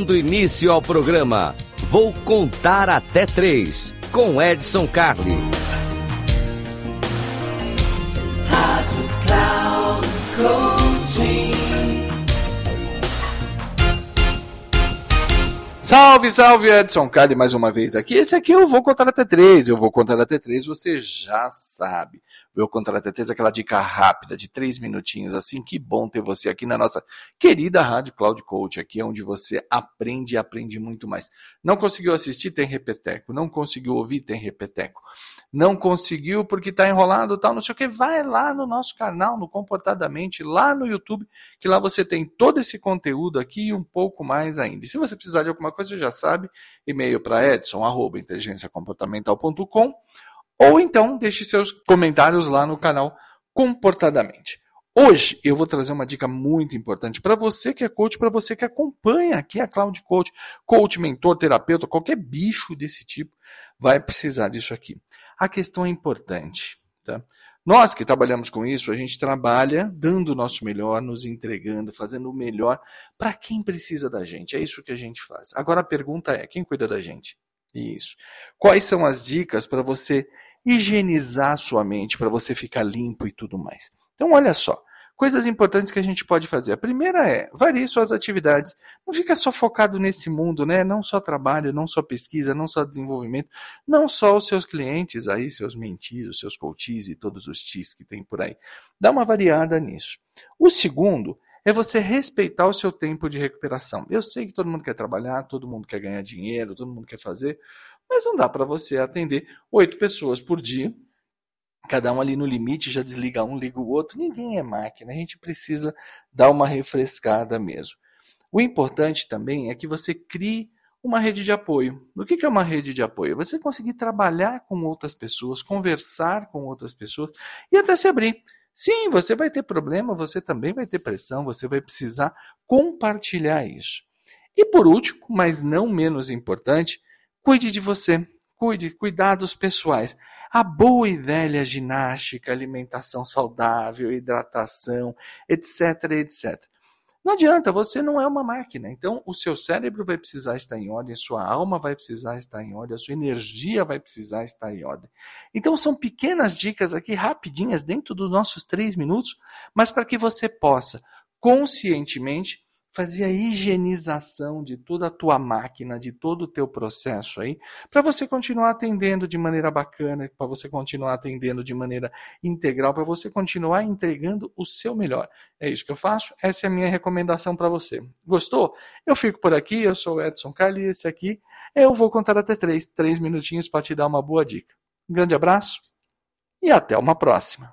Dando início ao programa, vou contar até três com Edson Carli. Salve, salve, Edson Carli mais uma vez aqui. Esse aqui eu vou contar até três. Eu vou contar até três, você já sabe. Contar até três aquela dica rápida de três minutinhos assim. Que bom ter você aqui na nossa querida Rádio Cloud Coach, aqui onde você aprende e aprende muito mais. Não conseguiu assistir? Tem repeteco. Não conseguiu ouvir? Tem repeteco. Não conseguiu porque está enrolado tal, não sei o que. Vai lá no nosso canal, no Comportadamente, lá no YouTube, que lá você tem todo esse conteúdo aqui e um pouco mais ainda. E se você precisar de alguma coisa, já sabe, e-mail para edson, arroba, inteligenciacomportamental.com ou então deixe seus comentários lá no canal Comportadamente. Hoje eu vou trazer uma dica muito importante para você que é coach, para você que acompanha aqui a Cloud Coach, coach, mentor, terapeuta, qualquer bicho desse tipo vai precisar disso aqui. A questão é importante, tá? Nós que trabalhamos com isso, a gente trabalha dando o nosso melhor, nos entregando, fazendo o melhor para quem precisa da gente. É isso que a gente faz. Agora a pergunta é: quem cuida da gente? Isso. Quais são as dicas para você higienizar sua mente, para você ficar limpo e tudo mais. Então, olha só. Coisas importantes que a gente pode fazer. A primeira é varie suas atividades. Não fica só focado nesse mundo, né? Não só trabalho, não só pesquisa, não só desenvolvimento, não só os seus clientes aí, seus mentis, os seus coaches e todos os tis que tem por aí. Dá uma variada nisso. O segundo é você respeitar o seu tempo de recuperação. Eu sei que todo mundo quer trabalhar, todo mundo quer ganhar dinheiro, todo mundo quer fazer, mas não dá para você atender oito pessoas por dia, cada um ali no limite, já desliga um, liga o outro. Ninguém é máquina, a gente precisa dar uma refrescada mesmo. O importante também é que você crie uma rede de apoio. O que é uma rede de apoio? Você conseguir trabalhar com outras pessoas, conversar com outras pessoas e até se abrir. Sim, você vai ter problema, você também vai ter pressão, você vai precisar compartilhar isso. E por último, mas não menos importante, Cuide de você, cuide, cuidados pessoais. A boa e velha ginástica, alimentação saudável, hidratação, etc, etc. Não adianta, você não é uma máquina. Então, o seu cérebro vai precisar estar em ordem, sua alma vai precisar estar em ordem, a sua energia vai precisar estar em ordem. Então, são pequenas dicas aqui, rapidinhas, dentro dos nossos três minutos, mas para que você possa conscientemente fazer a higienização de toda a tua máquina, de todo o teu processo aí, para você continuar atendendo de maneira bacana, para você continuar atendendo de maneira integral, para você continuar entregando o seu melhor. É isso que eu faço, essa é a minha recomendação para você. Gostou? Eu fico por aqui, eu sou o Edson Carli, esse aqui eu vou contar até três, três minutinhos para te dar uma boa dica. Um grande abraço e até uma próxima.